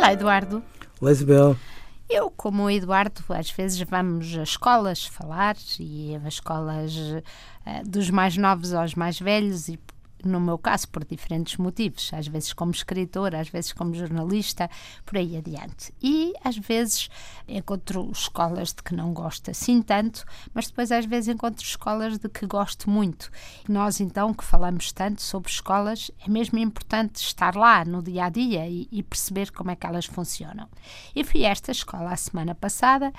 Olá, Eduardo. Olá, Isabel. Eu, como o Eduardo, às vezes vamos a escolas falar e a escolas uh, dos mais novos aos mais velhos e no meu caso, por diferentes motivos, às vezes como escritora, às vezes como jornalista, por aí adiante. E às vezes encontro escolas de que não gosto assim tanto, mas depois às vezes encontro escolas de que gosto muito. Nós, então, que falamos tanto sobre escolas, é mesmo importante estar lá no dia a dia e, e perceber como é que elas funcionam. Eu fui a esta escola a semana passada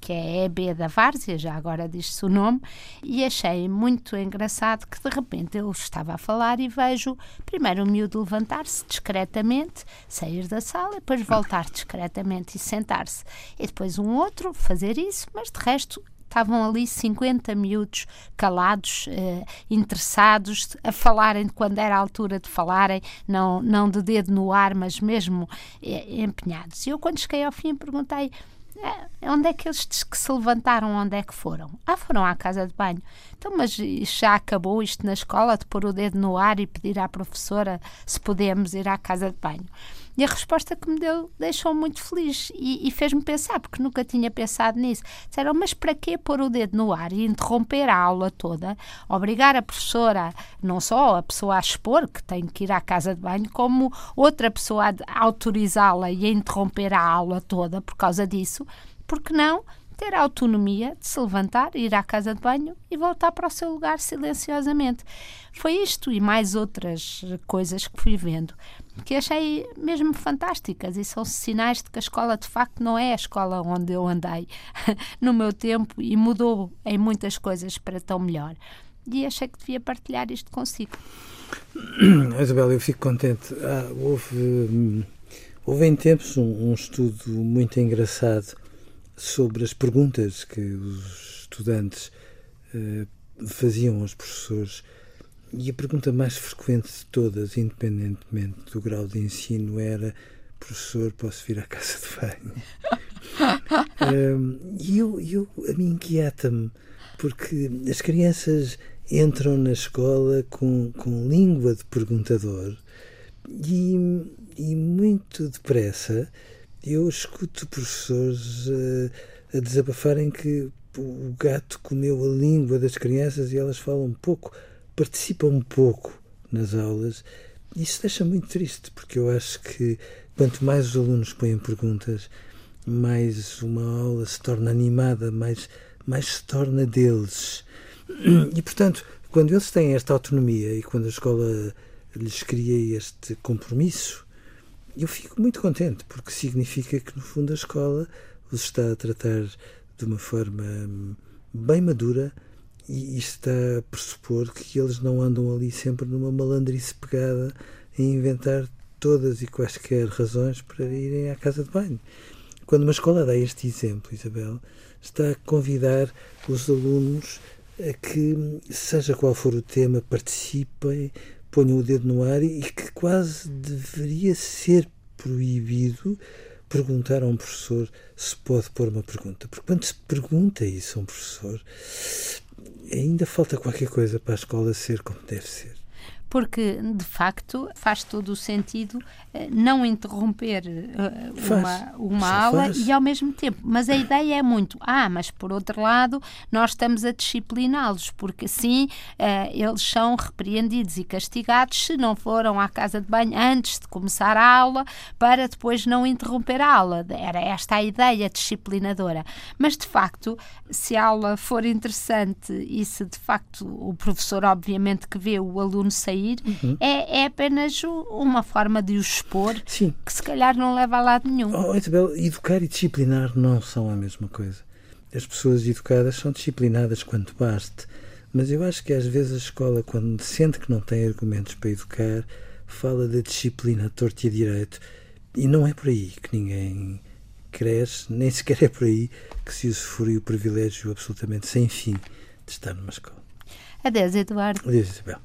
que é a EB da Várzea, já agora diz-se o nome, e achei muito engraçado que de repente eu estava a falar e vejo primeiro o miúdo levantar-se discretamente, sair da sala, depois voltar discretamente e sentar-se. E depois um outro fazer isso, mas de resto estavam ali 50 miúdos calados, eh, interessados, a falarem quando era a altura de falarem, não, não de dedo no ar, mas mesmo eh, empenhados. E eu, quando cheguei ao fim, perguntei onde é que eles que se levantaram, onde é que foram? Ah, foram à casa de banho. Então, mas já acabou isto na escola de pôr o dedo no ar e pedir à professora se podemos ir à casa de banho? E a resposta que me deu deixou muito feliz e, e fez-me pensar, porque nunca tinha pensado nisso. Disseram, mas para que pôr o dedo no ar e interromper a aula toda, obrigar a professora, não só a pessoa a expor que tem que ir à casa de banho, como outra pessoa a autorizá-la e a interromper a aula toda por causa disso? Porque não ter a autonomia de se levantar, ir à casa de banho e voltar para o seu lugar silenciosamente. Foi isto e mais outras coisas que fui vendo que achei mesmo fantásticas e são sinais de que a escola de facto não é a escola onde eu andei no meu tempo e mudou em muitas coisas para tão melhor. E achei que devia partilhar isto consigo. Isabel, eu fico contente. Ah, houve, houve em tempos um, um estudo muito engraçado sobre as perguntas que os estudantes uh, faziam aos professores. E a pergunta mais frequente de todas, independentemente do grau de ensino, era: professor, posso vir à casa de banho? um, e eu, eu, a mim inquieta-me, porque as crianças entram na escola com, com língua de perguntador e, e muito depressa eu escuto professores uh, a desabafarem que o gato comeu a língua das crianças e elas falam pouco, participam pouco nas aulas. Isso deixa muito triste, porque eu acho que quanto mais os alunos põem perguntas, mais uma aula se torna animada, mais, mais se torna deles. E, portanto, quando eles têm esta autonomia e quando a escola lhes cria este compromisso, eu fico muito contente, porque significa que, no fundo, a escola os está a tratar de uma forma hum, bem madura e está a pressupor que eles não andam ali sempre numa malandrice pegada a inventar todas e quaisquer razões para irem à casa de banho. Quando uma escola dá este exemplo, Isabel, está a convidar os alunos a que, seja qual for o tema, participem, ponham o dedo no ar e que quase deveria ser proibido perguntar a um professor se pode pôr uma pergunta. Porque quando se pergunta isso a um professor, ainda falta qualquer coisa para a escola ser como deve ser porque de facto faz todo o sentido eh, não interromper eh, uma, uma aula faz. e ao mesmo tempo. Mas a ideia é muito, ah, mas por outro lado, nós estamos a discipliná-los, porque sim, eh, eles são repreendidos e castigados se não foram à casa de banho antes de começar a aula, para depois não interromper a aula. Era esta a ideia disciplinadora. Mas de facto, se a aula for interessante e se de facto o professor, obviamente, que vê o aluno sair sair, uhum. é, é apenas uma forma de o expor Sim. que se calhar não leva a lado nenhum. Oh, Isabel, educar e disciplinar não são a mesma coisa. As pessoas educadas são disciplinadas quanto baste, mas eu acho que às vezes a escola, quando sente que não tem argumentos para educar, fala da disciplina torto e direito, e não é por aí que ninguém cresce, nem sequer é por aí que se usufrui o privilégio absolutamente sem fim de estar numa escola. Adeus, Eduardo. Adeus, Isabel.